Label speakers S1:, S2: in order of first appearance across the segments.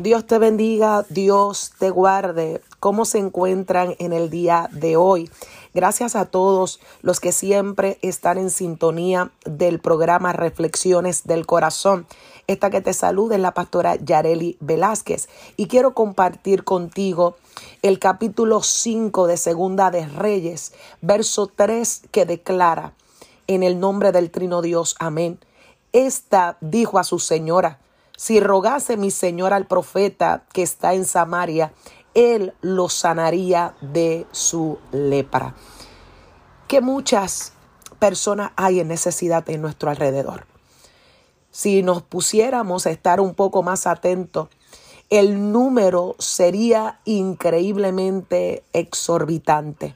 S1: Dios te bendiga, Dios te guarde. ¿Cómo se encuentran en el día de hoy? Gracias a todos los que siempre están en sintonía del programa Reflexiones del Corazón. Esta que te saluda es la pastora Yareli Velázquez y quiero compartir contigo el capítulo 5 de Segunda de Reyes, verso 3 que declara en el nombre del Trino Dios, amén. Esta dijo a su señora, si rogase mi señor al profeta que está en Samaria, él lo sanaría de su lepra. Que muchas personas hay en necesidad en nuestro alrededor. Si nos pusiéramos a estar un poco más atentos, el número sería increíblemente exorbitante.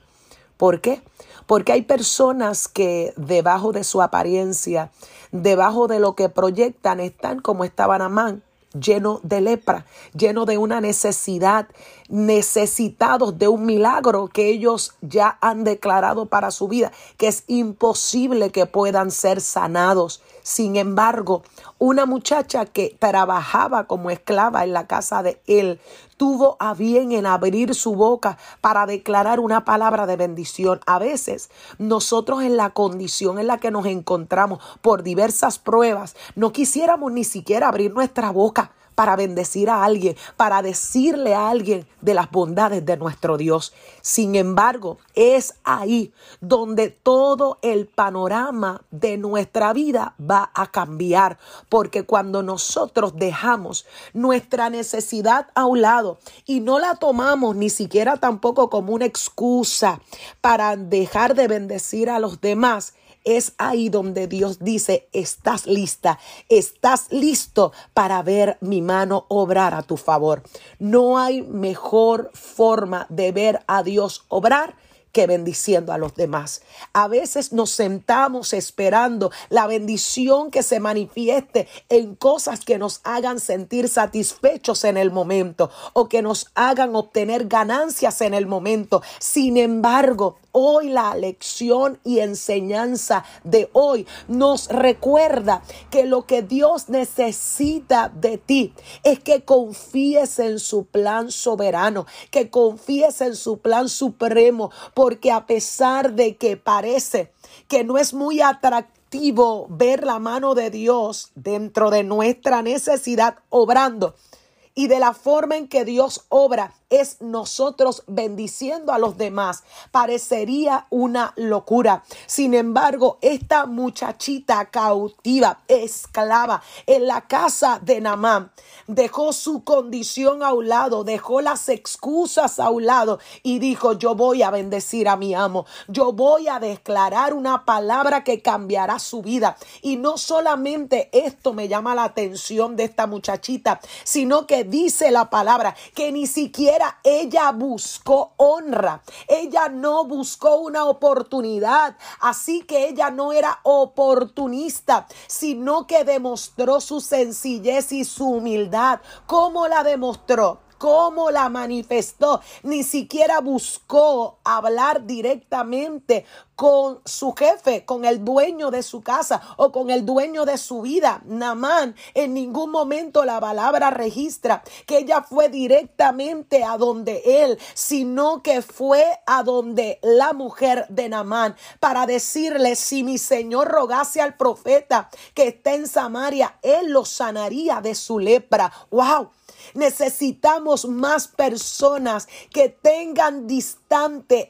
S1: ¿Por qué? Porque hay personas que debajo de su apariencia, debajo de lo que proyectan, están como estaba Namán, lleno de lepra, lleno de una necesidad, necesitados de un milagro que ellos ya han declarado para su vida, que es imposible que puedan ser sanados. Sin embargo, una muchacha que trabajaba como esclava en la casa de él tuvo a bien en abrir su boca para declarar una palabra de bendición. A veces nosotros en la condición en la que nos encontramos por diversas pruebas no quisiéramos ni siquiera abrir nuestra boca para bendecir a alguien, para decirle a alguien de las bondades de nuestro Dios. Sin embargo, es ahí donde todo el panorama de nuestra vida va a cambiar, porque cuando nosotros dejamos nuestra necesidad a un lado y no la tomamos ni siquiera tampoco como una excusa para dejar de bendecir a los demás, es ahí donde Dios dice, estás lista, estás listo para ver mi mano obrar a tu favor. No hay mejor forma de ver a Dios obrar que bendiciendo a los demás. A veces nos sentamos esperando la bendición que se manifieste en cosas que nos hagan sentir satisfechos en el momento o que nos hagan obtener ganancias en el momento. Sin embargo, hoy la lección y enseñanza de hoy nos recuerda que lo que Dios necesita de ti es que confíes en su plan soberano, que confíes en su plan supremo, porque a pesar de que parece que no es muy atractivo ver la mano de Dios dentro de nuestra necesidad obrando, y de la forma en que Dios obra es nosotros bendiciendo a los demás. Parecería una locura. Sin embargo, esta muchachita cautiva, esclava en la casa de Namán, dejó su condición a un lado, dejó las excusas a un lado y dijo, yo voy a bendecir a mi amo, yo voy a declarar una palabra que cambiará su vida. Y no solamente esto me llama la atención de esta muchachita, sino que dice la palabra que ni siquiera ella buscó honra. Ella no buscó una oportunidad. Así que ella no era oportunista, sino que demostró su sencillez y su humildad. ¿Cómo la demostró? Cómo la manifestó. Ni siquiera buscó hablar directamente con su jefe, con el dueño de su casa o con el dueño de su vida. Namán en ningún momento la palabra registra que ella fue directamente a donde él, sino que fue a donde la mujer de Namán para decirle si mi señor rogase al profeta que está en Samaria, él lo sanaría de su lepra. Wow. Necesitamos más personas que tengan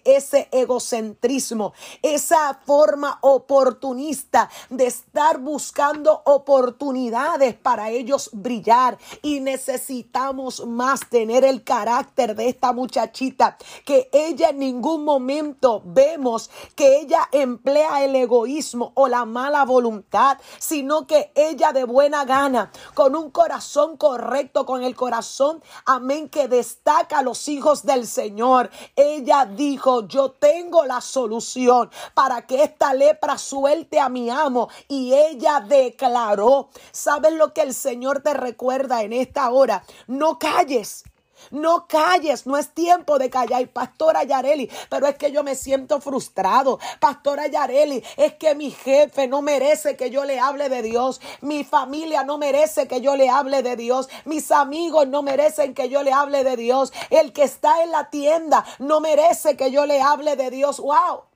S1: ese egocentrismo, esa forma oportunista de estar buscando oportunidades para ellos brillar. Y necesitamos más tener el carácter de esta muchachita, que ella en ningún momento vemos que ella emplea el egoísmo o la mala voluntad, sino que ella de buena gana, con un corazón correcto, con el corazón, amén, que destaca a los hijos del Señor. Ella dijo, yo tengo la solución para que esta lepra suelte a mi amo. Y ella declaró, ¿sabes lo que el Señor te recuerda en esta hora? No calles. No calles, no es tiempo de callar, Pastora Yareli, pero es que yo me siento frustrado. Pastora Yareli, es que mi jefe no merece que yo le hable de Dios. Mi familia no merece que yo le hable de Dios. Mis amigos no merecen que yo le hable de Dios. El que está en la tienda no merece que yo le hable de Dios. ¡Wow!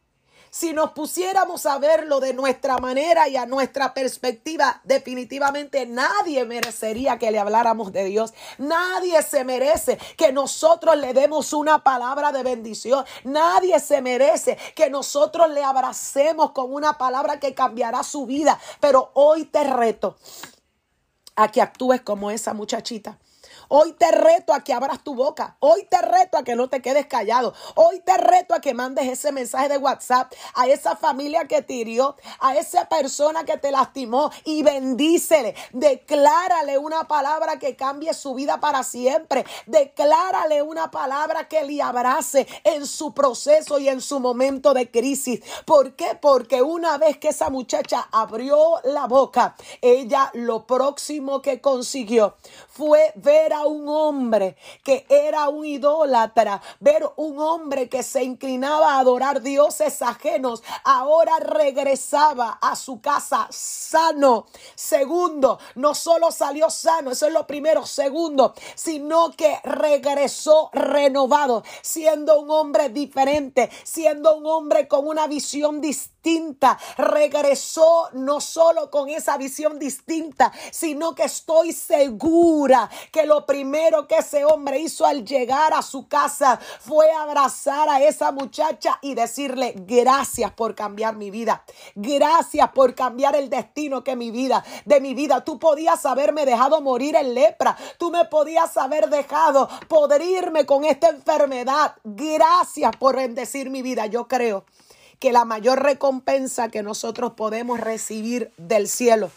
S1: Si nos pusiéramos a verlo de nuestra manera y a nuestra perspectiva, definitivamente nadie merecería que le habláramos de Dios. Nadie se merece que nosotros le demos una palabra de bendición. Nadie se merece que nosotros le abracemos con una palabra que cambiará su vida. Pero hoy te reto a que actúes como esa muchachita Hoy te reto a que abras tu boca. Hoy te reto a que no te quedes callado. Hoy te reto a que mandes ese mensaje de WhatsApp a esa familia que te hirió, a esa persona que te lastimó y bendícele. Declárale una palabra que cambie su vida para siempre. Declárale una palabra que le abrace en su proceso y en su momento de crisis. ¿Por qué? Porque una vez que esa muchacha abrió la boca, ella lo próximo que consiguió fue ver un hombre que era un idólatra, ver un hombre que se inclinaba a adorar dioses ajenos, ahora regresaba a su casa sano. Segundo, no solo salió sano, eso es lo primero. Segundo, sino que regresó renovado, siendo un hombre diferente, siendo un hombre con una visión distinta. Regresó no solo con esa visión distinta, sino que estoy segura que lo primero que ese hombre hizo al llegar a su casa fue abrazar a esa muchacha y decirle gracias por cambiar mi vida. Gracias por cambiar el destino que mi vida, de mi vida. Tú podías haberme dejado morir en lepra. Tú me podías haber dejado podrirme con esta enfermedad. Gracias por bendecir mi vida. Yo creo que la mayor recompensa que nosotros podemos recibir del cielo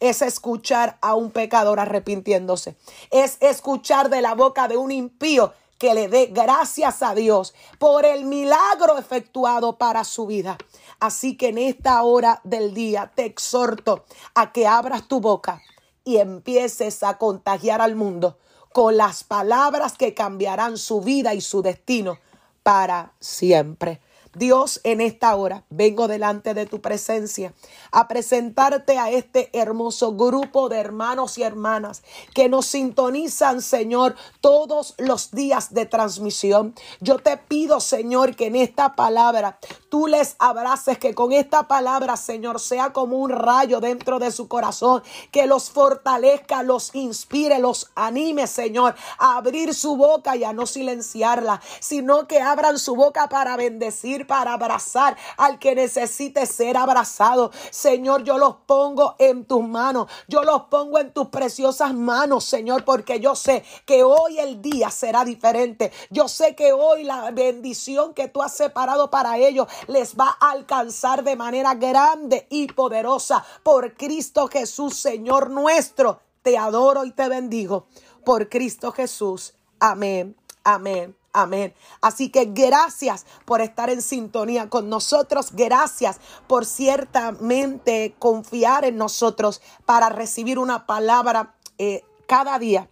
S1: es escuchar a un pecador arrepintiéndose. Es escuchar de la boca de un impío que le dé gracias a Dios por el milagro efectuado para su vida. Así que en esta hora del día te exhorto a que abras tu boca y empieces a contagiar al mundo con las palabras que cambiarán su vida y su destino para siempre. Dios, en esta hora vengo delante de tu presencia a presentarte a este hermoso grupo de hermanos y hermanas que nos sintonizan, Señor, todos los días de transmisión. Yo te pido, Señor, que en esta palabra tú les abraces, que con esta palabra, Señor, sea como un rayo dentro de su corazón, que los fortalezca, los inspire, los anime, Señor, a abrir su boca y a no silenciarla, sino que abran su boca para bendecir para abrazar al que necesite ser abrazado. Señor, yo los pongo en tus manos. Yo los pongo en tus preciosas manos, Señor, porque yo sé que hoy el día será diferente. Yo sé que hoy la bendición que tú has separado para ellos les va a alcanzar de manera grande y poderosa por Cristo Jesús, Señor nuestro. Te adoro y te bendigo por Cristo Jesús. Amén. Amén. Amén. Así que gracias por estar en sintonía con nosotros. Gracias por ciertamente confiar en nosotros para recibir una palabra eh, cada día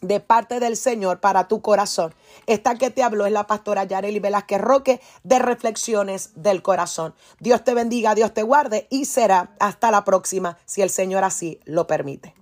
S1: de parte del Señor para tu corazón. Esta que te habló es la pastora Yareli Velázquez Roque de Reflexiones del Corazón. Dios te bendiga, Dios te guarde y será hasta la próxima si el Señor así lo permite.